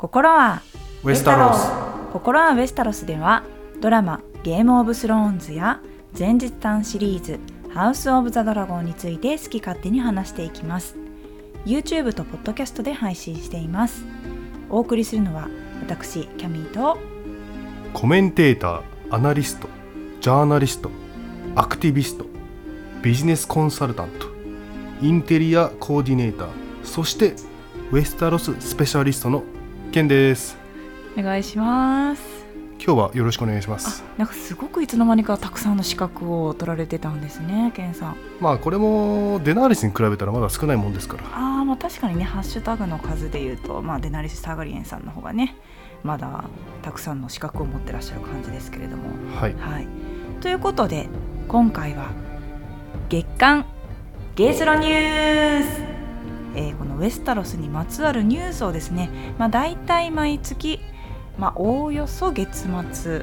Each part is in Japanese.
心はウェスタロス。心はウェスタロスではドラマゲームオブスローンズや前日譚シリーズハウスオブザドラゴンについて好き勝手に話していきます。YouTube とポッドキャストで配信しています。お送りするのは私キャミーとコメンテーターアナリストジャーナリストアクティビストビジネスコンサルタントインテリアコーディネーターそしてウェスタロススペシャリストのケンです。お願いします。今日はよろしくお願いします。なんかすごくいつの間にかたくさんの資格を取られてたんですねケンさん。まあこれもデナーリスに比べたらまだ少ないもんですから。ああまあ確かにねハッシュタグの数で言うと、まあ、デナリス・ターガリエンさんの方がねまだたくさんの資格を持ってらっしゃる感じですけれども。はい。はい。ということで今回は月刊ゲースロニュース、えーこのウェスタロスにまつわるニュースをですね、まあ、大体毎月、まあ、おおよそ月末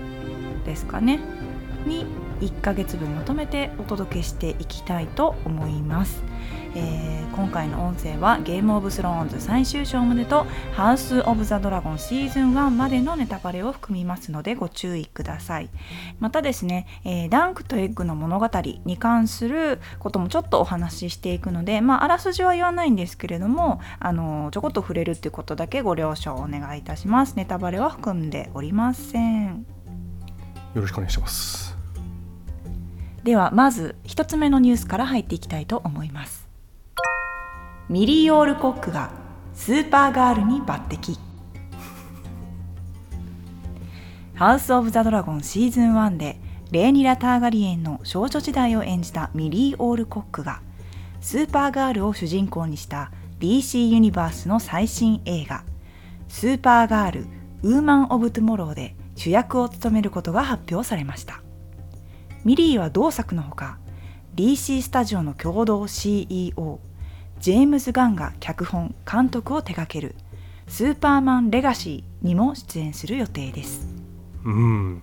ですかねに1ヶ月分まとめてお届けしていきたいと思います、えー今回の音声はゲームオブスローンズ最終章までとハウスオブザドラゴンシーズン1までのネタバレを含みますのでご注意ください。またですね、えーダンクとエッグの物語に関することもちょっとお話ししていくので、まあ、あらすじは言わないんですけれどもあのちょこっと触れるっていうことだけご了承お願いいたします。ネタバレは含んでおりません。よろしくお願いします。ではまず一つ目のニュースから入っていきたいと思います。ミリー・オールコックがスーパーガールに抜擢。ハウス・オブ・ザ・ドラゴンシーズン1でレーニラ・ターガリエンの少女時代を演じたミリー・オールコックがスーパーガールを主人公にした DC ユニバースの最新映画「スーパーガール・ウーマン・オブ・トゥモロー」で主役を務めることが発表されました。ミリーは同作のほか DC スタジオの共同 CEO ジェームズ・ガンが脚本監督を手掛ける「スーパーマン・レガシー」にも出演する予定です。うん。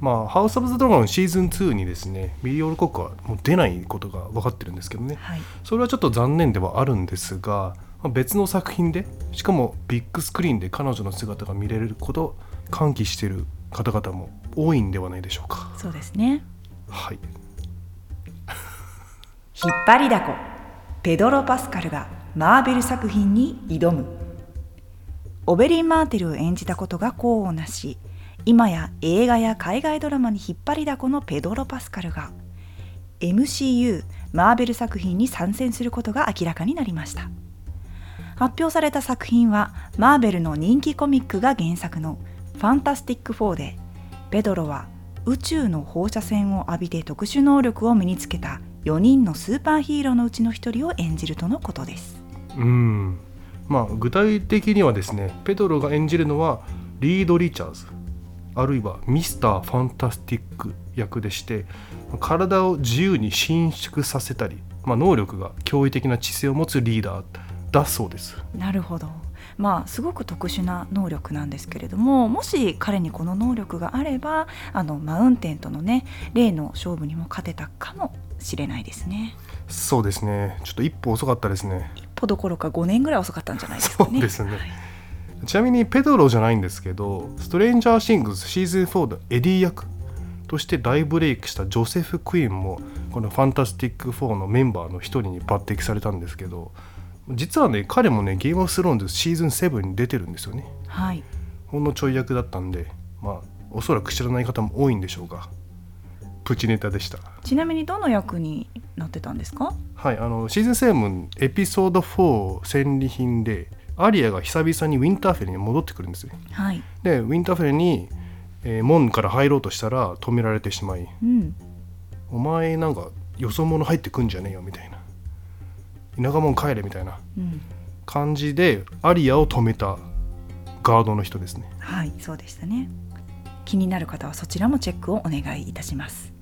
まあハウス・オブ・ザ・ドラゴンシーズン2にですねミリオールコックはもう出ないことが分かってるんですけどね。はい。それはちょっと残念ではあるんですが、まあ別の作品でしかもビッグスクリーンで彼女の姿が見れることを歓喜している方々も多いんではないでしょうか。そうですね。はい。引っ張りだこ。ペドロ・パスカルがマーベル作品に挑む。オベリン・マーテルを演じたことが功をなし今や映画や海外ドラマに引っ張りだこのペドロ・パスカルが MCU マーベル作品に参戦することが明らかになりました。発表された作品はマーベルの人気コミックが原作の「ファンタスティック4」でペドロは宇宙の放射線を浴びて特殊能力を身につけた4人のスーパーヒーローのうちの1人を演じるとのことです。うん。まあ具体的にはですねペドロが演じるのはリード・リチャーズあるいはミスター・ファンタスティック役でして体を自由に伸縮させたり、まあ、能力が驚異的な知性を持つリーダーだそうです。なるほどまあすごく特殊な能力なんですけれどももし彼にこの能力があればあのマウンテンとのね例の勝負にも勝てたかもしれないですね。そうですね。ちょっと一歩遅かったですね。一歩どころか5年ぐらい遅かったんじゃないですかね。そうですね。はい。ちなみにペドロじゃないんですけどストレンジャーシングスシーズン4のエディ役として大ブレイクしたジョセフ・クイーンもこの「ファンタスティック4」のメンバーの一人に抜擢されたんですけど実はね彼もねゲームオブスローンズシーズン7に出てるんですよね。はい。ほんのちょい役だったんでまあおそらく知らない方も多いんでしょうがプチネタでした。ちなみにどの役になってたんですか？はいあのシーズン7エピソード4戦利品でアリアが久々にウィンターフェルに戻ってくるんですよはい。でウィンターフェルに、えー門から入ろうとしたら止められてしまいうん「お前なんかよそ者入ってくんじゃねえよ」みたいな「田舎者帰れ」みたいなうん。感じでアリアを止めたガードの人ですね。はいそうでしたね。気になる方はそちらもチェックをお願いいたします。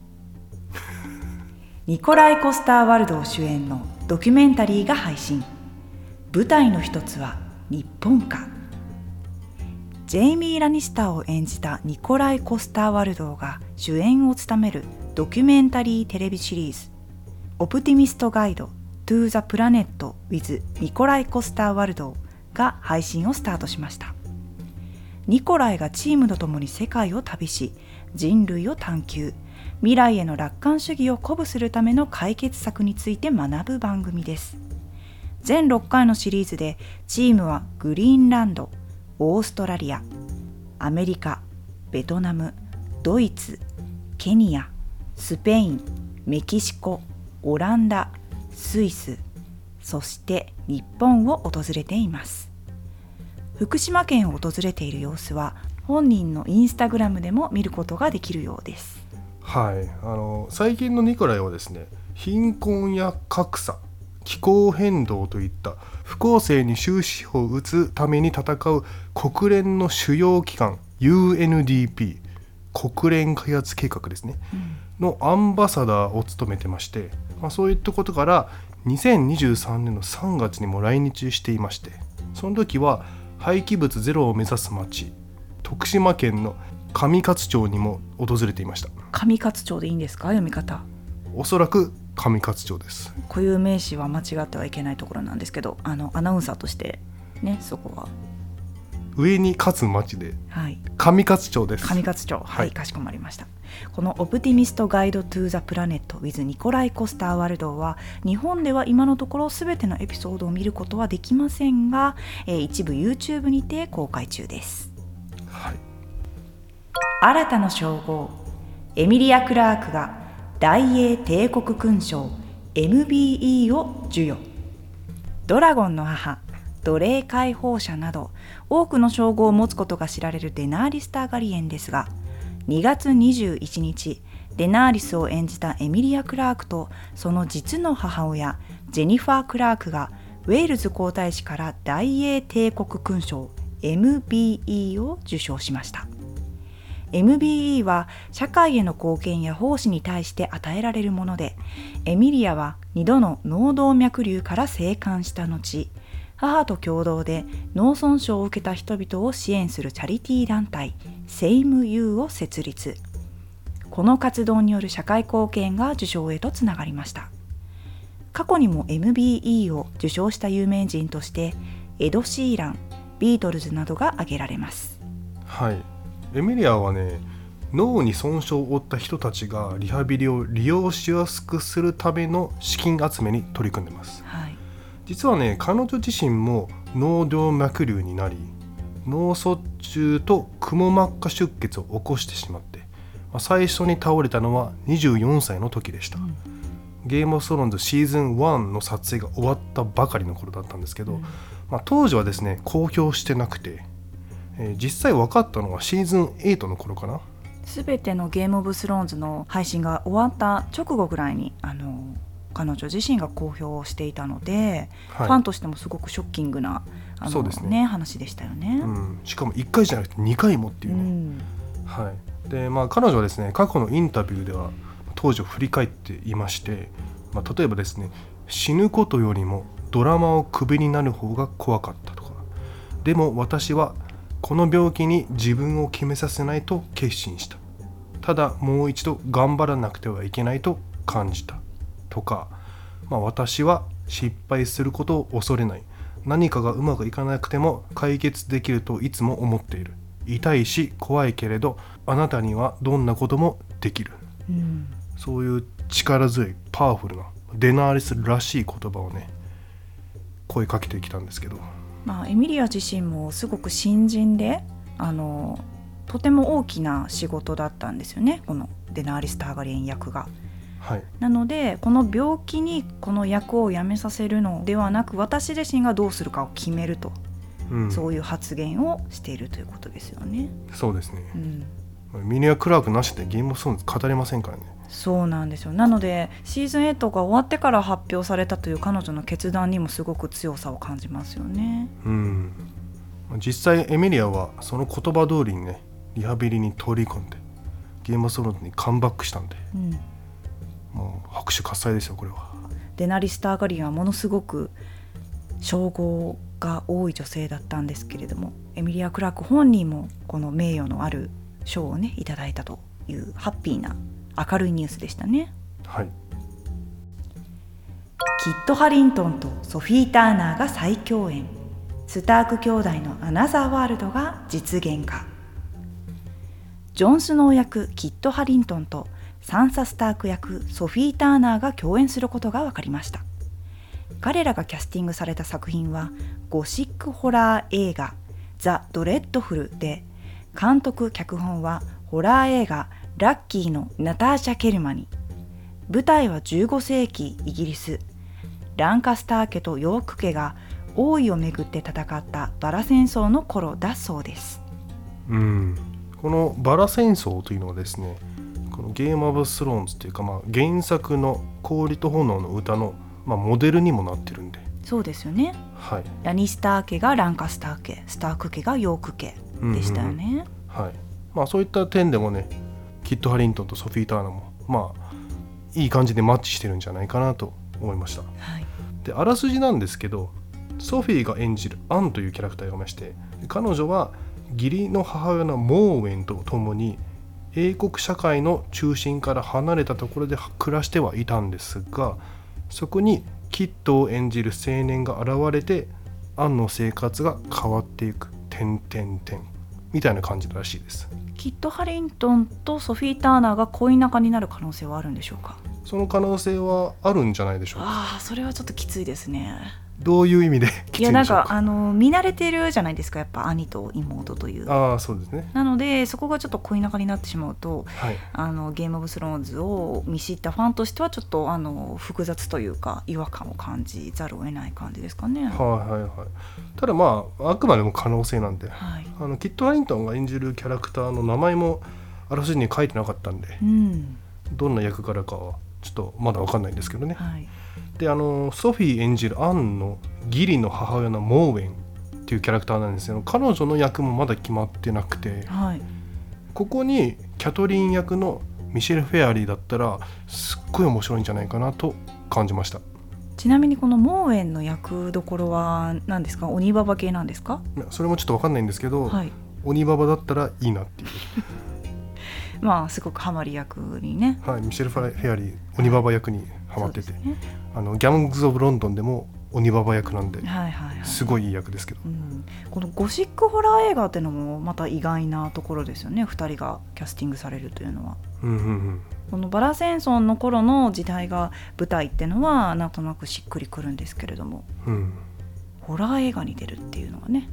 ニコライ・コスター・ワルド主演のドキュメンタリーが配信。舞台の一つは日本かジェイミー・ラニスターを演じたニコライ・コスター・ワルドーが主演を務めるドキュメンタリーテレビシリーズ「オプティミスト・ガイド・トゥ・ザ・プラネット・ウィズ・ニコライ・コスター・ワルド」が配信をスタートしました。ニコライがチームと共に世界を旅し人類を探求。未来への楽観主義を鼓舞するための解決策について学ぶ番組です。全6回のシリーズでチームはグリーンランドオーストラリアアメリカベトナムドイツケニアスペインメキシコオランダスイスそして日本を訪れています。福島県を訪れている様子は本人のインスタグラムでも見ることができるようです。はい。あの最近のニコライはですね貧困や格差気候変動といった不公正に終止符を打つために戦う国連の主要機関 UNDP 国連開発計画ですね、うん、のアンバサダーを務めてまして、まあ、そういったことから2023年の3月にも来日していましてその時は廃棄物ゼロを目指す町徳島県の上勝町にも訪れていました。上勝町でいいんですか？読み方。おそらく上勝町です。固有名詞は間違ってはいけないところなんですけどあのアナウンサーとしてねそこは。上に勝つ町で、はい、上勝町です。上勝町。はい、はい、かしこまりましたこの「オプティミスト・ガイド・トゥ・ザ・プラネット・ウィズ・ニコライ・コスター・ワールド」は日本では今のところ全てのエピソードを見ることはできませんが、えー、一部 YouTube にて公開中です、はい、新たな称号。エミリア・クラークが大英帝国勲章 MBE を授与。ドラゴンの母奴隷解放者など多くの称号を持つことが知られるデナーリス・ターガリエンですが2月21日デナーリスを演じたエミリア・クラークとその実の母親ジェニファー・クラークがウェールズ皇太子から大英帝国勲章 MBE を受章しました。MBE は社会への貢献や奉仕に対して与えられるものでエミリアは2度の脳動脈瘤から生還した後母と共同で脳損傷を受けた人々を支援するチャリティー団体セイム U を設立。この活動による社会貢献が受賞へとつながりました。過去にも MBE を受賞した有名人としてエド・シーランビートルズなどが挙げられます。はい。エミリアはね脳に損傷を負った人たちがリハビリを利用しやすくするための資金集めに取り組んでます、はい、実はね彼女自身も脳動脈瘤になり脳卒中とくも膜下出血を起こしてしまって、まあ、最初に倒れたのは24歳の時でした、うん、ゲームオブスローンズシーズン1の撮影が終わったばかりの頃だったんですけど、うん、まあ、当時はですね公表してなくてえー、実際分かったのはシーズン8の頃かな。全てのゲームオブスローンズの配信が終わった直後ぐらいにあの彼女自身が公表していたので、はい、ファンとしてもすごくショッキングなあのそうですね、ね、話でしたよね、うん、しかも1回じゃなくて2回もっていうね、うん、はい。でまあ、彼女はですね過去のインタビューでは当時を振り返っていまして、まあ、例えばですね死ぬことよりもドラマをクビになる方が怖かったとか。でも私はこの病気に自分を決めさせないと決心した。ただもう一度頑張らなくてはいけないと感じたとか、まあ、私は失敗することを恐れない。何かがうまくいかなくても解決できるといつも思っている。痛いし怖いけれどあなたにはどんなこともできる、うん、そういう力強いパワフルなデナーリスらしい言葉をね声かけてきたんですけど。まあ、エミリア自身もすごく新人であのとても大きな仕事だったんですよねこのデナーリス・ターガリエン役が。はい、なのでこの病気にこの役をやめさせるのではなく私自身がどうするかを決めると、うん、そういう発言をしているということですよね。そうですね、うん、ミニア・クラークなしでゲームオブソンズ語れませんからね。そうなんですよ。なのでシーズン8が終わってから発表されたという彼女の決断にもすごく強さを感じますよね。うん。実際エミリアはその言葉通りにねリハビリに取り込んでゲームソロにカムバックしたんで、うん、もう拍手喝采ですよこれは。デナリスターガリンはものすごく称号が多い女性だったんですけれどもエミリア・クラーク本人もこの名誉のある賞をねいただいたというハッピーな明るいニュースでしたね。はいキット・ハリントンとソフィー・ターナーが再共演スターク兄弟のアナザーワールドが実現化ジョン・スノー役キット・ハリントンとサンサ・スターク役ソフィー・ターナーが共演することが分かりました。彼らがキャスティングされた作品はゴシックホラー映画「ザ・ドレッドフル」で監督脚本はホラー映画「ラッキー」のナターシャ・ケルマニ舞台は15世紀イギリス。ランカスター家とヨーク家が王位をめぐって戦ったバラ戦争の頃だそうです。うん。このバラ戦争というのはですねこのゲーム・オブ・スローンズというか、まあ、原作の「氷と炎の歌の」まあ、モデルにもなってるんで、そうですよね。はい。ラニスター家がランカスター家スターク家がヨーク家でしたよね、はい。まあ、そういった点でもねキッド・ハリントンとソフィー・ターナーもまあいい感じでマッチしてるんじゃないかなと思いました。はい。であらすじなんですけどソフィーが演じるアンというキャラクターがいまして彼女は義理の母親のモーウェンと共に英国社会の中心から離れたところで暮らしてはいたんですがそこにキッドを演じる青年が現れてアンの生活が変わっていく。点点点みたいな感じらしいです。キッド・ハリントンとソフィー・ターナーが恋仲になる可能性はあるんでしょうか？その可能性はあるんじゃないでしょうか？ああそれはちょっときついですねどういう意味でいやなんか？かあの見慣れてるじゃないですかやっぱ兄と妹という。ああそうですね。なのでそこがちょっと恋仲になってしまうとはい。あのゲーム・オブ・スローンズを見知ったファンとしてはちょっとあの複雑というか違和感を感じざるを得ない感じですかね。はいはいはい。ただまああくまでも可能性なんで。はい。あのキット・ハリントンが演じるキャラクターの名前もあらすじに書いてなかったんでうん。どんな役柄かはちょっとまだ分かんないんですけどね。はいであのソフィー演じるアンの義理の母親のモーウェンっていうキャラクターなんですけど彼女の役もまだ決まってなくて。はい。ここにキャトリン役のミシェル・フェアリーだったらすっごい面白いんじゃないかなと感じました。ちなみにこのモーエンの役どころは何ですか？鬼ババ系なんですか？それもちょっと分かんないんですけど、はい。鬼ババだったらいいなっていう。まあすごくハマり役にね。はい、ミシェル・フェアリー鬼ババ役にハマってて、ねあのギャングズ・オブ・ロンドンでも鬼ババ役なんではいはいはい。すごいいい役ですけど、うん、このゴシックホラー映画っていうのもまた意外なところですよね。2人がキャスティングされるというのは。うんうんうん、このバラ戦争の頃の時代が舞台っていうのはなんとなくしっくりくるんですけれども。うん、ホラー映画に出るっていうのがね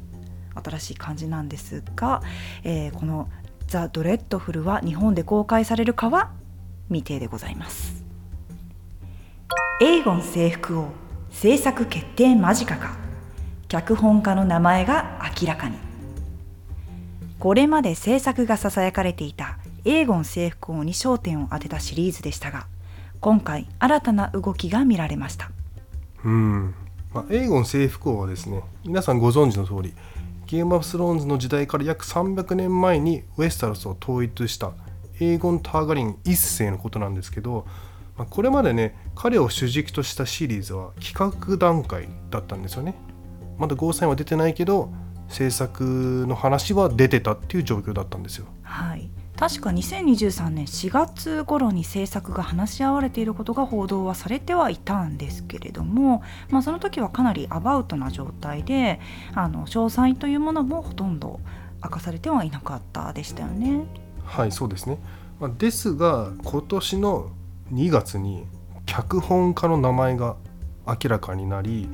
新しい感じなんですが、えーこの「ザ・ドレッドフル」は日本で公開されるかは未定でございますエーゴン征服王制作決定間近か。脚本家の名前が明らかに。これまで制作がささやかれていたエーゴン征服王に焦点を当てたシリーズでしたが今回新たな動きが見られました。うん。まあ、エーゴン征服王はですね皆さんご存知の通りゲーム・オブ・スローンズの時代から約300年前にウェスタロスを統一したエーゴン・ターガリン一世のことなんですけど、まあ、これまでね彼を主軸としたシリーズは企画段階だったんですよね。まだゴーサインは出てないけど制作の話は出てたっていう状況だったんですよ。はい、確か2023年4月頃に制作が話し合われていることが報道はされてはいたんですけれども、まあ、その時はかなりアバウトな状態であの詳細というものもほとんど明かされてはいなかったでしたよね。はいそうですね、まあ、ですが今年の2月に脚本家の名前が明らかになり、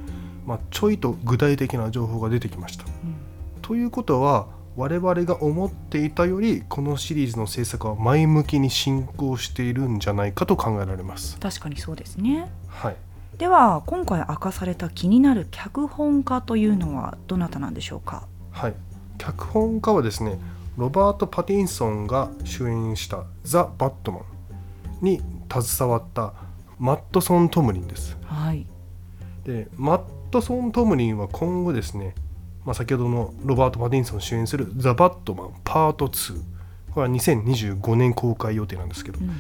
まあ、ちょいと具体的な情報が出てきました。うん。ということは我々が思っていたよりこのシリーズの制作は前向きに進行しているんじゃないかと考えられます。確かにそうですね。はい、では今回明かされた気になる脚本家というのはどなたなんでしょうか？はい、脚本家はですねロバート・パティンソンが主演した「ザ・バットマン」に携わったマットソン・トムリンです。はい。でマットソン・トムリンは今後ですね、まあ、先ほどのロバート・パティンソン主演する「ザ・バットマンパート2」これは2025年公開予定なんですけど、うん。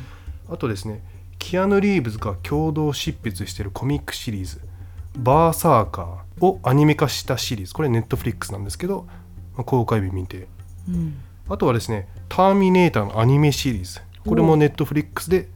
あとですねキアヌ・リーブズが共同執筆しているコミックシリーズ「バーサーカー」をアニメ化したシリーズ。これネットフリックスなんですけど、まあ公開日見てうん。あとはですね「ターミネーター」のアニメシリーズ。これもネットフリックスで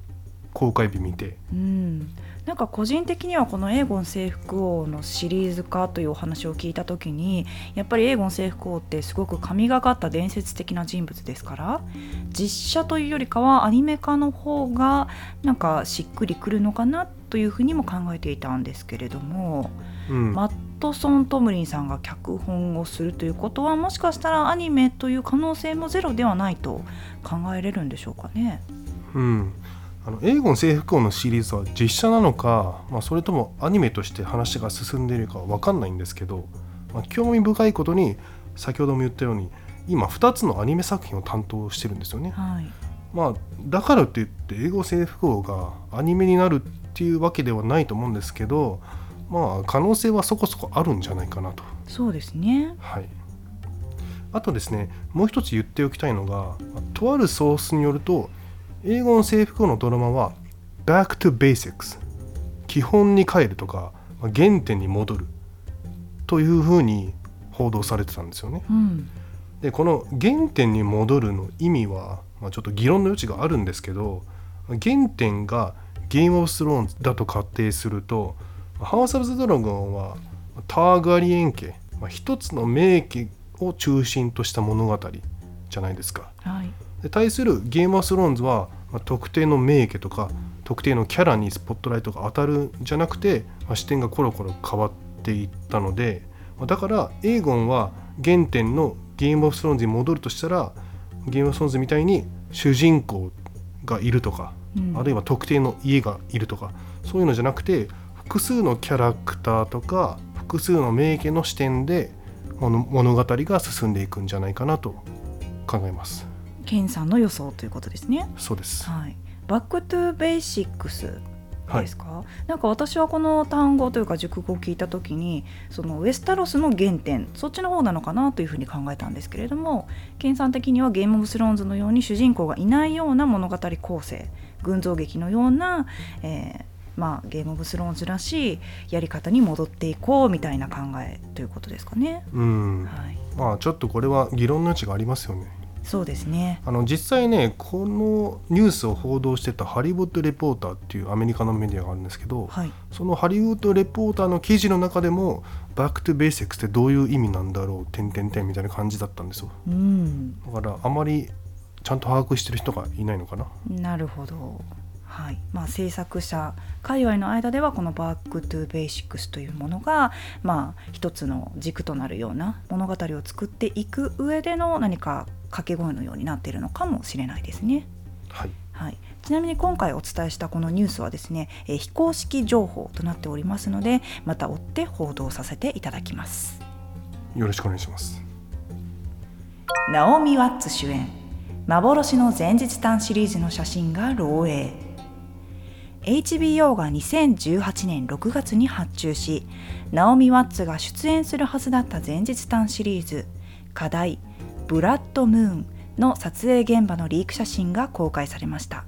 公開日見て。うん、なんか個人的にはこのエーゴン征服王のシリーズ化というお話を聞いた時にやっぱりエーゴン征服王ってすごく神がかった伝説的な人物ですから実写というよりかはアニメ化の方がなんかしっくりくるのかなというふうにも考えていたんですけれども、うん。マットソン・トムリンさんが脚本をするということはもしかしたらアニメという可能性もゼロではないと考えれるんでしょうかね。うん、あのエーゴン征服王のシリーズは実写なのか、まあ、それともアニメとして話が進んでいるかわかんないんですけど、まあ、興味深いことに先ほども言ったように今2つのアニメ作品を担当してるんですよね。はい、まあ、だからといって英語征服王がアニメになるっていうわけではないと思うんですけどまあ可能性はそこそこあるんじゃないかなと。そうですね。はい、あとですねもう一つ言っておきたいのがとあるソースによると英語の征服王のドラマは Back to Basics 基本に帰るとかまあ原点に戻るというふうに報道されてたんですよね。うん、でこの原点に戻るの意味は、まあ、ちょっと議論の余地があるんですけど原点がゲーム・オブ・スローンズだと仮定するとハウス・オブ・ザ・ドラゴンはターガリエン家、まあ、一つの名家を中心とした物語じゃないですか。はい、で対するゲーム・オブ・スローンズは、まあ、特定の名家とか特定のキャラにスポットライトが当たるんじゃなくて、まあ視点がコロコロ変わっていったのでまあだからエーゴンは原点のゲーム・オブ・スローンズに戻るとしたらゲーム・オブ・スローンズみたいに主人公がいるとか、うんあるいは特定の家がいるとかそういうのじゃなくて複数のキャラクターとか複数の名家の視点で物物語が進んでいくんじゃないかなと考えます。ケンさんの予想ということですね。そうです。はい、 back to basics はいですか、なんか私はこの単語というか熟語を聞いた時にそのウェスタロスの原点そっちの方なのかなというふうに考えたんですけれどもケンさん的にはゲーム・オブ・スローンズのように主人公がいないような物語構成群像劇のような、えーまあ、ゲーム・オブ・スローンズらしいやり方に戻っていこうみたいな考えということですかね。うん。はい、まあちょっとこれは議論の余地がありますよね。そうですね。あの実際ねこのニュースを報道してたハリウッドレポーターっていうアメリカのメディアがあるんですけど、はい、そのハリウッドレポーターの記事の中でも「バック・トゥ・ベーシックスってどういう意味なんだろう」点点点みたいな感じだったんですよ。うん。だからあまりちゃんと把握してる人がいないのかな。なるほど。はい。まあ、制作者界隈の間ではこの「バック・トゥ・ベーシックス」というものが、まあ、一つの軸となるような物語を作っていく上での何か掛け声のようになっているのかもしれないですね。はい。はい、ちなみに今回お伝えしたこのニュースはですね、えー非公式情報となっておりますのでまた追って報道させていただきます。よろしくお願いします。ナオミ・ワッツ主演。幻の前日譚シリーズの写真が漏洩。HBO が2018年6月に発注しナオミ・ワッツが出演するはずだった前日譚シリーズ課題「ブラッド・ムーン」の撮影現場のリーク写真が公開されました。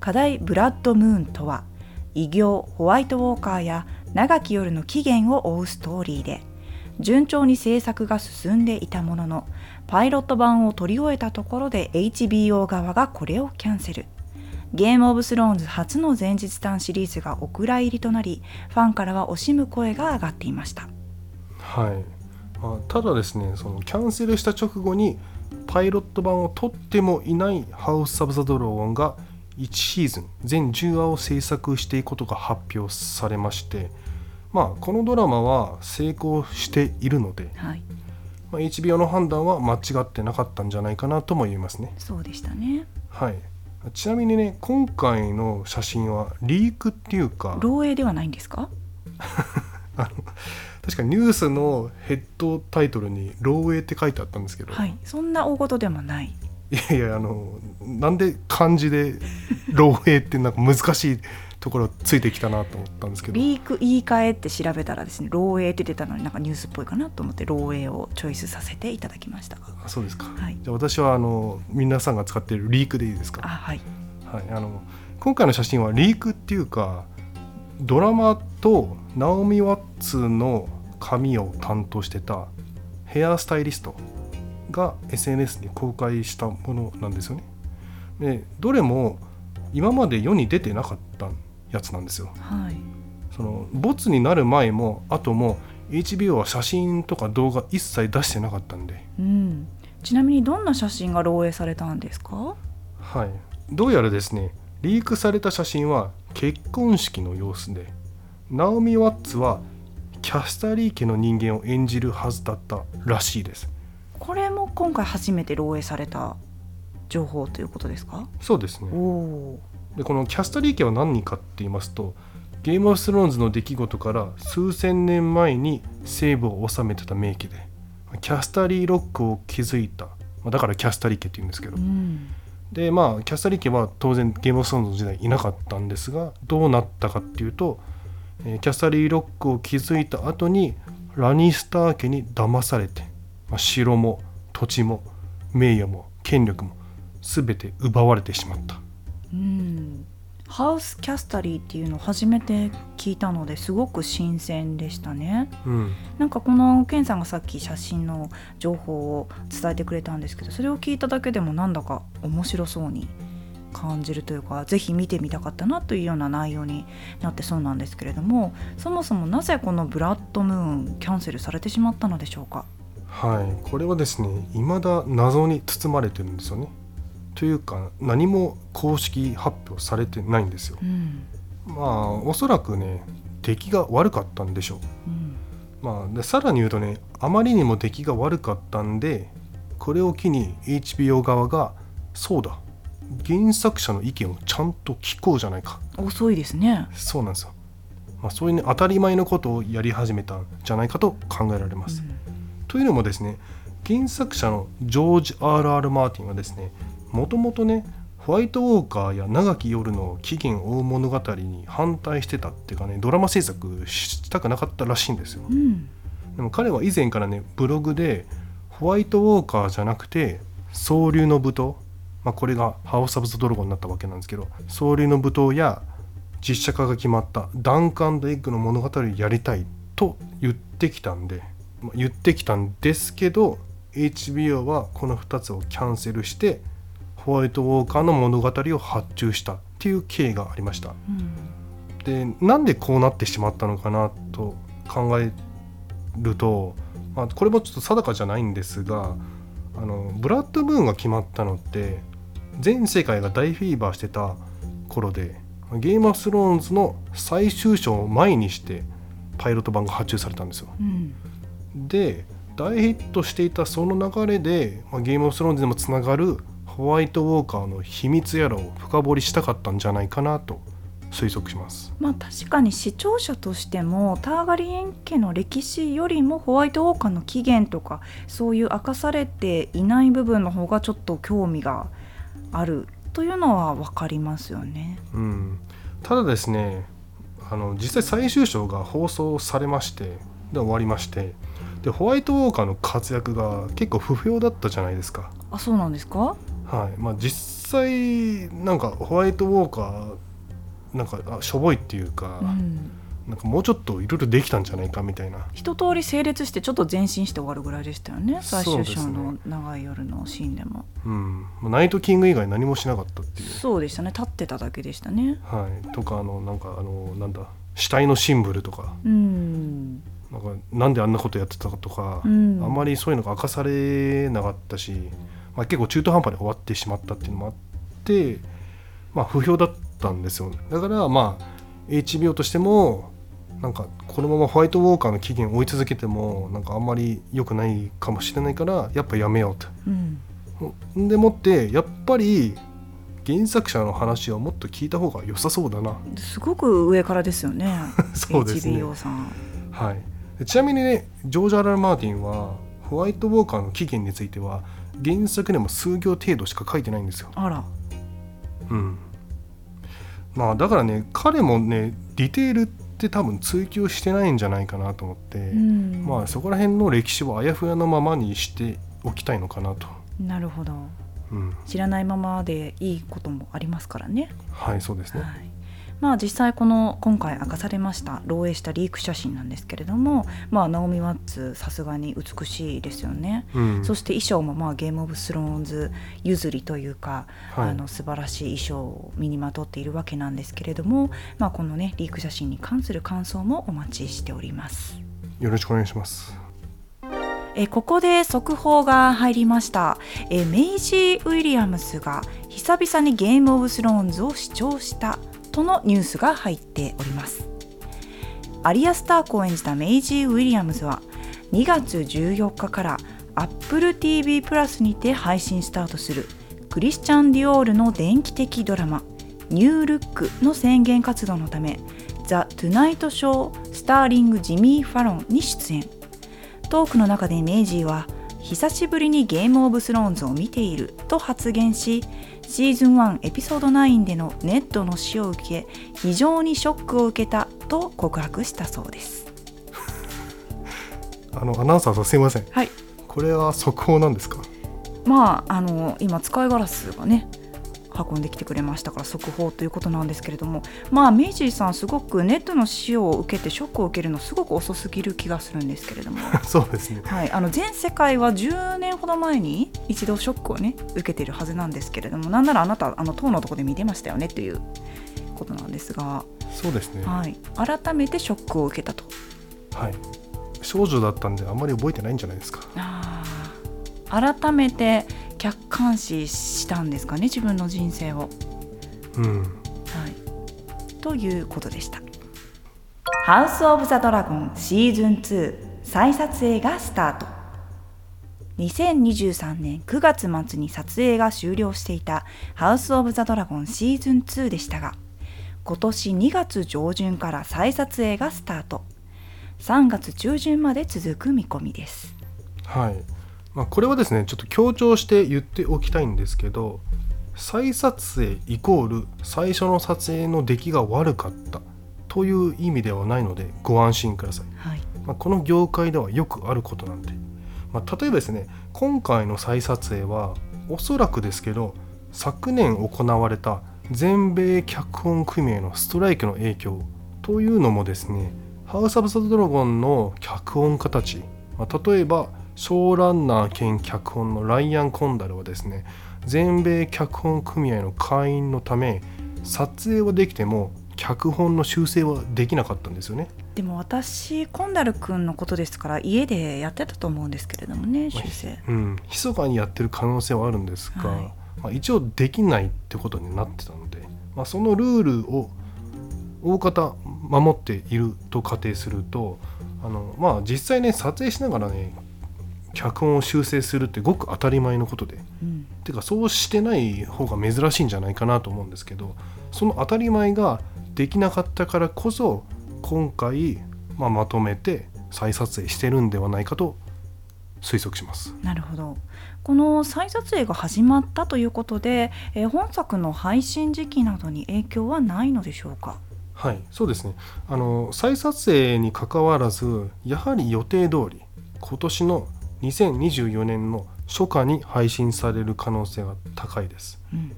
課題「ブラッド・ムーン」とは異形ホワイトウォーカーや長き夜の起源を追うストーリーで順調に制作が進んでいたもののパイロット版を取り終えたところで HBO 側がこれをキャンセル。ゲームオブスローンズ初の前日譚シリーズがお蔵入りとなりファンからは惜しむ声が上がっていました。はい、あ、ただですねそのキャンセルした直後にパイロット版を撮ってもいない「ハウス・サブ・ザ・ドラゴン」が1シーズン全10話を制作していくことが発表されましてまあこのドラマは成功しているので、はい。まあ、HBO の判断は間違ってなかったんじゃないかなとも言えますね。そうでしたね。はい。ちなみにね今回の写真はリークっていうか漏洩ではないんですか？確かニュースのヘッドタイトルに「漏洩」って書いてあったんですけど、はい。そんな大事でもない。いやいやあのなんで漢字で「漏洩」ってなんか難しいところついてきたなと思ったんですけど。リーク言い換えって調べたらですね漏洩って出たのになんかニュースっぽいかなと思って漏洩をチョイスさせていただきました。あそうですか、はい。じゃあ私はあの皆さんが使っているリークでいいですか？あはい。はい、あの今回の写真はリークっていうかドラマとナオミ・ワッツの髪を担当してたヘアスタイリストが SNS に公開したものなんですよね。でどれも今まで世に出てなかったんやつなんですよ。はい。そのボツになる前も後も HBO は写真とか動画一切出してなかったんで、うん、ちなみにどんな写真が漏洩されたんですか？はい、どうやらですねリークされた写真は結婚式の様子でナオミ・ワッツはキャスタリー家の人間を演じるはずだったらしいです。これも今回初めて漏洩された情報ということですか？そうですおね。おでこのキャスタリー家は何人かって言いますとゲームオブスローンズの出来事から数千年前に西部を治めてた名家でキャスタリーロックを築いた。まあだからキャスタリー家って言うんですけど。ー、うん。でまあキャスタリー家は当然ゲームオブスローンズの時代いなかったんですがどうなったかっていうと、えーキャスタリーロックを築いた後にラニスター家に騙されて、まあ、城も土地も名誉も権力も全て奪われてしまった。うん、ハウスキャスタリーっていうのを初めて聞いたのですごく新鮮でしたね。うん。なんかこのケンさんがさっき写真の情報を伝えてくれたんですけどそれを聞いただけでもなんだか面白そうに感じるというかぜひ見てみたかったなというような内容になってそうなんですけれどもそもそもなぜこのブラッドムーンキャンセルされてしまったのでしょうか？はい。これはですね未だ謎に包まれてるんですよね。というか何も公式発表されてないんですよ。うん。まあおそらくね出来が悪かったんでしょう。うん。まあ、でさらに言うとねあまりにも出来が悪かったんでこれを機に HBO 側がそうだ原作者の意見をちゃんと聞こうじゃないか。遅いですね。そうなんですよ、まあ、そういうね当たり前のことをやり始めたんじゃないかと考えられます、というのもですね原作者のジョージ・ R.R. マーティンはですねもともとねホワイトウォーカーや長き夜の起源を追う物語に反対してたっていうかねドラマ制作したくなかったらしいんですよ。うん。うんでも彼は以前からねブログでホワイトウォーカーじゃなくて総流の舞踏、まあ、これがハウス・オブ・ザ・ドラゴンになったわけなんですけど総流の舞踏や実写化が決まったダンクエッグの物語をやりたいと言ってきたんで、まあ言ってきたんですけど HBO はこの2つをキャンセルしてホワイトウォーカーの物語を発注したっていう経緯がありました。うんでなんでこうなってしまったのかなと考えると、まあ、これもちょっと定かじゃないんですがあのブラッドムーンが決まったのって全世界が大フィーバーしてた頃でゲームオブスローンズの最終章を前にしてパイロット版が発注されたんですよ。うんで大ヒットしていたその流れで、まあ、ゲームオブスローンズでもつながるホワイトウォーカーの秘密やらを深掘りしたかったんじゃないかなと推測します。まあ確かに視聴者としてもターガリエン家の歴史よりもホワイトウォーカーの起源とかそういう明かされていない部分の方がちょっと興味があるというのは分かりますよね。うん、ただですねあの実際最終章が放送されましてで終わりましてでホワイトウォーカーの活躍が結構不評だったじゃないですか。あそうなんですか？はいまあ、実際なんかホワイトウォーカーなんかあしょぼいっていうか、うんなんかもうちょっといろいろできたんじゃないかみたいな。一通り整列してちょっと前進して終わるぐらいでしたよね。最終章の長い夜のシーンでも。うん、まあナイトキング以外何もしなかったっていう、そうでしたね。立ってただけでしたね。はい、とかあのなんかあのなんだ死体のシンボルとか。うん。なんかなんであんなことやってたかとか、うん。あんまりそういうのが明かされなかったし、まあ、結構中途半端に終わってしまったっていうのもあって、まあ、不評だったんですよだからまあ HBO としてもなんかこのままホワイトウォーカーの期限を追い続けてもなんかあんまり良くないかもしれないからやっぱやめようと。うん。でもってやっぱり原作者の話はもっと聞いた方が良さそうだな。すごく上からですよね そうですね。HBO さん。はい。でちなみにねジョージ・アラル・マーティンはホワイトウォーカーの起源については原作でも数行程度しか書いてないんですよ。あら。うん。まあだからね彼もねディテールって多分追求してないんじゃないかなと思って、うん。まあそこら辺の歴史をあやふやのままにしておきたいのかなと、なるほど。うん、知らないままでいいこともありますからね。はいそうですね。はいまあ、実際この今回明かされました漏洩したリーク写真なんですけれども、まあ、ナオミ・ワッツさすがに美しいですよね、うん。そして衣装もまあゲーム・オブ・スローンズ譲りというか、はい。あの素晴らしい衣装を身にまとっているわけなんですけれども、まあ、このねリーク写真に関する感想もお待ちしております。よろしくお願いします。えーここで速報が入りました、えーメイジー・ウィリアムスが久々にゲーム・オブ・スローンズを視聴したとのニュースが入っております。アリア・スタークを演じたメイジー・ウィリアムズは2月14日から Apple TV プラスにて配信スタートするクリスチャン・ディオールの電気的ドラマ「ニュールック」の宣言活動のため「ザ・トゥナイト・ショー・スターリング・ジミー・ファロン」に出演。トークの中でメイジーは久しぶりにゲームオブスローンズを見ていると発言しシーズン1エピソード9でのネットの死を受け非常にショックを受けたと告白したそうです。あのアナウンサーさんすいません。はい。これは速報なんですか？まああの今使いガラスがね運んできてくれましたから速報ということなんですけれども。まあメイジーさんすごくネットの死を受けてショックを受けるのすごく遅すぎる気がするんですけれども。そうですね。はい、あの全世界は10年ほど前に一度ショックをね受けているはずなんですけれどもなんならあなたあの当のとこで見てましたよねということなんですが、そうですね。はい、改めてショックを受けたと。はい。少女だったんであんまり覚えてないんじゃないですか。あー。改めて客観視したんですかね自分の人生を。うん。はい、ということでした。ハウス・オブ・ザ・ドラゴンシーズン2再撮影がスタート。2023年9月末に撮影が終了していたハウス・オブ・ザ・ドラゴンシーズン2でしたが、今年2月上旬から再撮影がスタート。3月中旬まで続く見込みです。はい、まあ、これはですねちょっと強調して言っておきたいんですけど再撮影イコール最初の撮影の出来が悪かったという意味ではないのでご安心ください、はい。まあ、この業界ではよくあることなんで、まあ、例えばですね今回の再撮影はおそらくですけど昨年行われた全米脚本組合のストライキの影響というのもですねハウス・オブ・ザ・ドラゴンの脚本家たち、まあ、例えばショーランナー兼脚本のライアン・コンダルはですね全米脚本組合の会員のため撮影はできても脚本の修正はできなかったんですよね。でも私コンダル君のことですから家でやってたと思うんですけれどもね修正。うん、密かにやってる可能性はあるんですが、はい。まあ、一応できないってことになってたので、まあ、そのルールを大方守っていると仮定するとあの、まあ、実際ね撮影しながらね脚本を修正するってごく当たり前のことで。うん。てかそうしてない方が珍しいんじゃないかなと思うんですけどその当たり前ができなかったからこそ今回、まあ、まとめて再撮影してるんではないかと推測します。なるほどこの再撮影が始まったということで、えー本作の配信時期などに影響はないのでしょうか？はい、そうですね。あの再撮影にかかわらず、やはり予定通り今年の2024年の初夏に配信される可能性が高いです。うん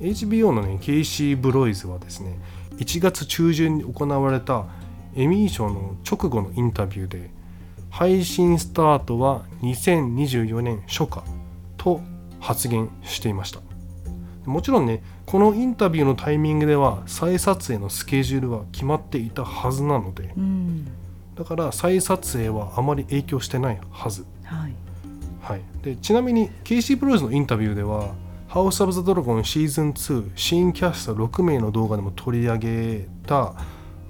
HBO のねケイシー・ブロイズはですね、1月中旬に行われたエミー賞の直後のインタビューで、配信スタートは2024年初夏と発言していました。もちろんねこのインタビューのタイミングでは再撮影のスケジュールは決まっていたはずなのでうん。だから再撮影はあまり影響してないはず、はい。はい、でちなみにケイシー・ブロイズのインタビューでは「ハウス・オブ・ザ・ドラゴン」シーズン2新キャスト6名の動画でも取り上げた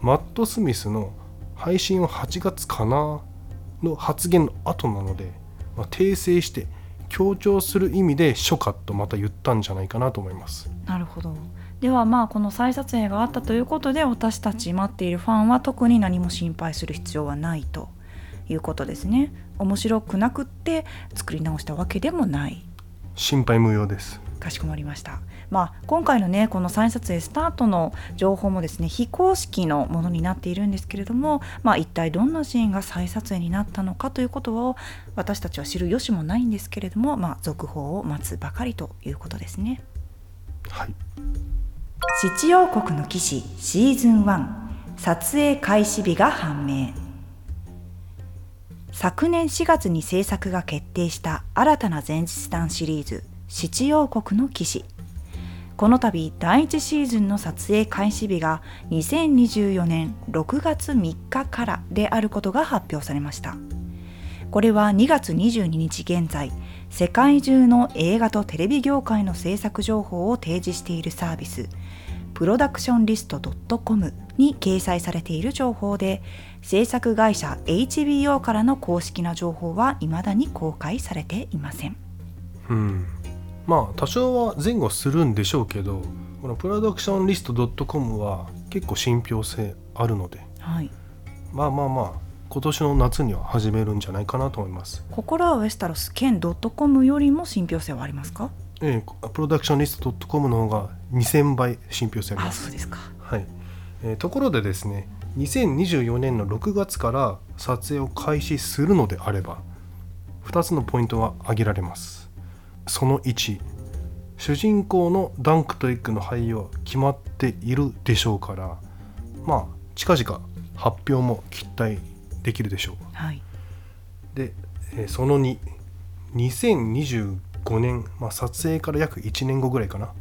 マット・スミスの配信は8月かなの発言の後なので、まあ、訂正して強調する意味で初夏とまた言ったんじゃないかなと思います。なるほど。ではまあこの再撮影があったということで私たち待っているファンは特に何も心配する必要はないということですね。面白くなくって作り直したわけでもない。心配無用です。かしこまりました。まあ、今回のねこの再撮影スタートの情報もですね非公式のものになっているんですけれども、まあ、一体どんなシーンが再撮影になったのかということを私たちは知る由もないんですけれども、まあ、続報を待つばかりということですね。はい。七王国の騎士シーズン1撮影開始日が判明昨年4月に制作が決定した新たな前日談シリーズ七王国の騎士。この度第1シーズンの撮影開始日が2024年6月3日からであることが発表されました。これは2月22日現在世界中の映画とテレビ業界の制作情報を提示しているサービスプロダクションリスト .com に掲載されている情報で制作会社 HBO からの公式な情報は未だに公開されていません。うん。まあ多少は前後するんでしょうけどこのプロダクションリスト .com は結構信憑性あるので。はい。まあまあまあ今年の夏には始めるんじゃないかなと思います。心はウエスタロス兼 .com よりも信憑性はありますか？ええプロダクションリスト .com の方が2000倍信憑性ありあます。そうですか。はい、えーところでですね2024年の6月から撮影を開始するのであれば2つのポイントが挙げられます。その1主人公のダンクとエッグの俳優は決まっているでしょうからまあ近々発表も期待できるでしょう。はい。で、えーその2 2025年、まあ、撮影から約1年後ぐらいかな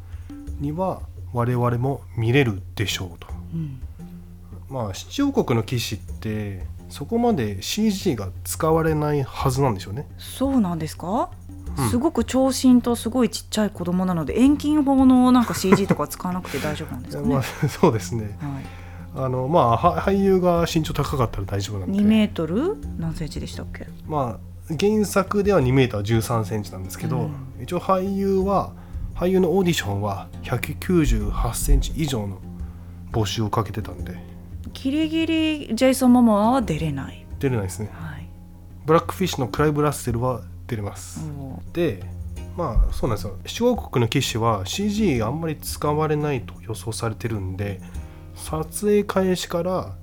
には我々も見れるでしょうと。うんまあ七王国の騎士ってそこまで CG が使われないはずなんでしょうね。そうなんですか、うん。すごく長身とすごいちっちゃい子供なので遠近法のなんか CG とか使わなくて大丈夫なんですかね、まあそうですね。はい、あのまあは俳優が身長高かったら大丈夫なんで。2メートル？何センチでしたっけ？まあ原作では2メーター1 3センチなんですけど、うん。一応俳優は俳優のオーディションは198センチ以上の募集をかけてたんでギリギリジェイソン・モモアは出れない、出れないですね。はい、ブラックフィッシュのクライブ・ラッセルは出れます、おでまあそうなんですよ。七王国の騎士は CG あんまり使われないと予想されてるんで撮影開始から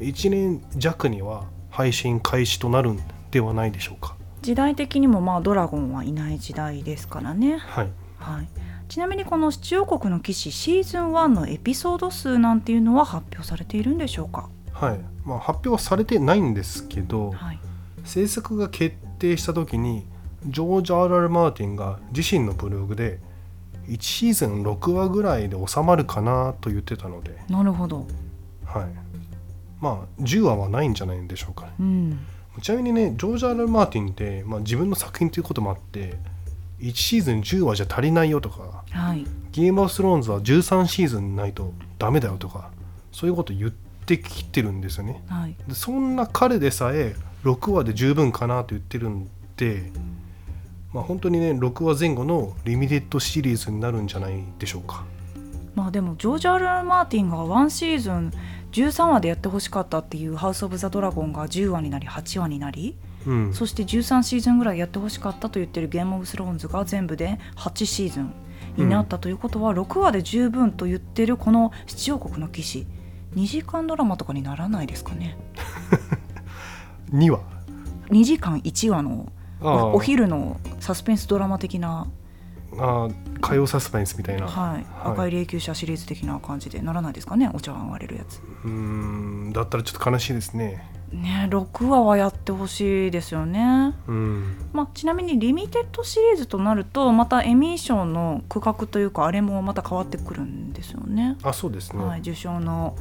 1年弱には配信開始となるんではないでしょうか。時代的にもまあドラゴンはいない時代ですからね、はい。はい、ちなみにこの七王国の騎士シーズン1のエピソード数なんていうのは発表されているんでしょうか、はい。まあ発表はされてないんですけどはい、制作が決定した時にジョージ・アール・アルマーティンが自身のブログで1シーズン6話ぐらいで収まるかなと言ってたので。なるほど、はい。まあ10話はないんじゃないんでしょうかね。うん、ちなみにねジョージ・アール・マーティンって、まあ、自分の作品ということもあって1シーズン10話じゃ足りないよとか。はい、ゲーム・オブ・スローンズは13シーズンないとダメだよとか。そういうこと言ってきてるんですよね。はい、でそんな彼でさえ6話で十分かなと言ってるんでまあ本当にね6話前後のリミテッドシリーズになるんじゃないでしょうか。まあでもジョージ・アール・アルマーティンが1シーズン13話でやってほしかったっていう「ハウス・オブ・ザ・ドラゴン」が10話になり8話になりうん。そして13シーズンぐらいやってほしかったと言ってるゲームオブスローンズが全部で8シーズンになったということは、6話で十分と言ってるこの七王国の騎士。2時間ドラマとかにならないですかね。2話？2時間1話のおお昼のサスペンスドラマ的な、ああ火曜サスペンスみたいな。はい。赤い霊柩車シリーズ的な感じでならないですかねお茶碗割れるやつ。うーんだったらちょっと悲しいですねね6話はやってほしいですよねうんまあ、ちなみにリミテッドシリーズとなるとまたエミー賞の区画というかあれもまた変わってくるんですよね。あそうですねはい、受賞の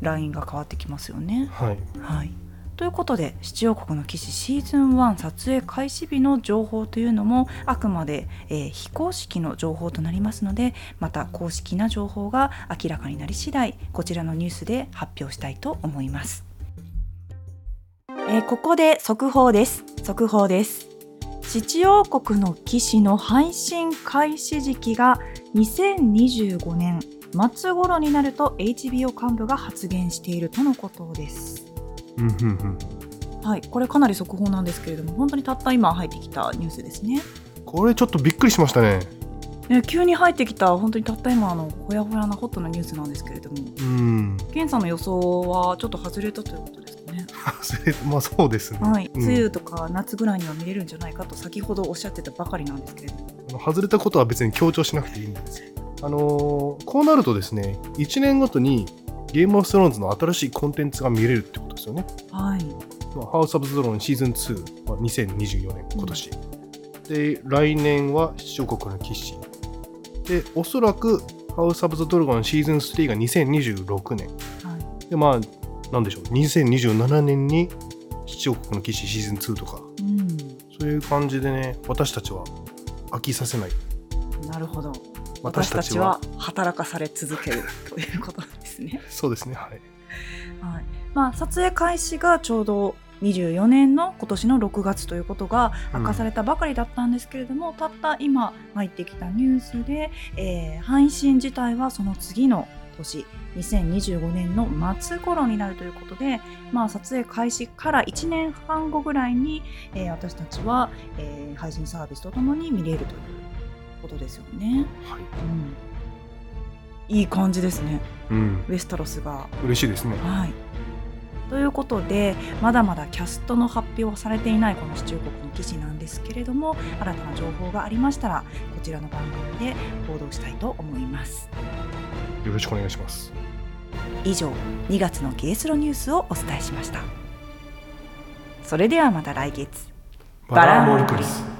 ラインが変わってきますよね。はいはい、ということで「七王国の騎士」シーズン1撮影開始日の情報というのもあくまで、えー非公式の情報となりますのでまた公式な情報が明らかになり次第こちらのニュースで発表したいと思います。えーここで速報です。速報です。七王国の騎士の配信開始時期が2025年末頃になると HBO 幹部が発言しているとのことです。はい、これかなり速報なんですけれども、本当にたった今入ってきたニュースですね。これちょっとびっくりしましたねね急に入ってきた本当にたった今あのほやほやなホットなニュースなんですけれども、うんケンさんの予想はちょっと外れたということですか？ね。まあそうですね、はい、うん。梅雨とか夏ぐらいには見れるんじゃないかと先ほどおっしゃってたばかりなんですけれども。外れたことは別に強調しなくていいんですよあのーこうなるとですね1年ごとにゲームオブスローンズの新しいコンテンツが見れるってことですよね。はい。まあハウス・オブ・ズ・ドローンシーズン2は2024年今年、で来年は七王国の騎士。でおそらくハウス・オブ・ザ・ドラゴンシーズン3が2026年。はい。でまあなんでしょう？2027年に七王国の騎士シーズン2とか。うん。そういう感じでね私たちは飽きさせない。なるほど。私たちは働かされ続ける。ということですね。そうですねはい。はい。まあ、撮影開始がちょうど24年の今年の6月ということが明かされたばかりだったんですけれども、たった今入ってきたニュースで、えー配信自体はその次の年2025年の末頃になるということで、まあ、撮影開始から1年半後ぐらいに、えー私たちは、えー配信サービスとともに見れるということですよね。はい。うん、いい感じですね。うん。ウェスタロスが。嬉しいですね。はい。ということでまだまだキャストの発表はされていないこの七王国の記事なんですけれども新たな情報がありましたらこちらの番組で報道したいと思いますよろしくお願いします。以上2月のゲースロニュースをお伝えしました。それではまた来月。バラモリクリス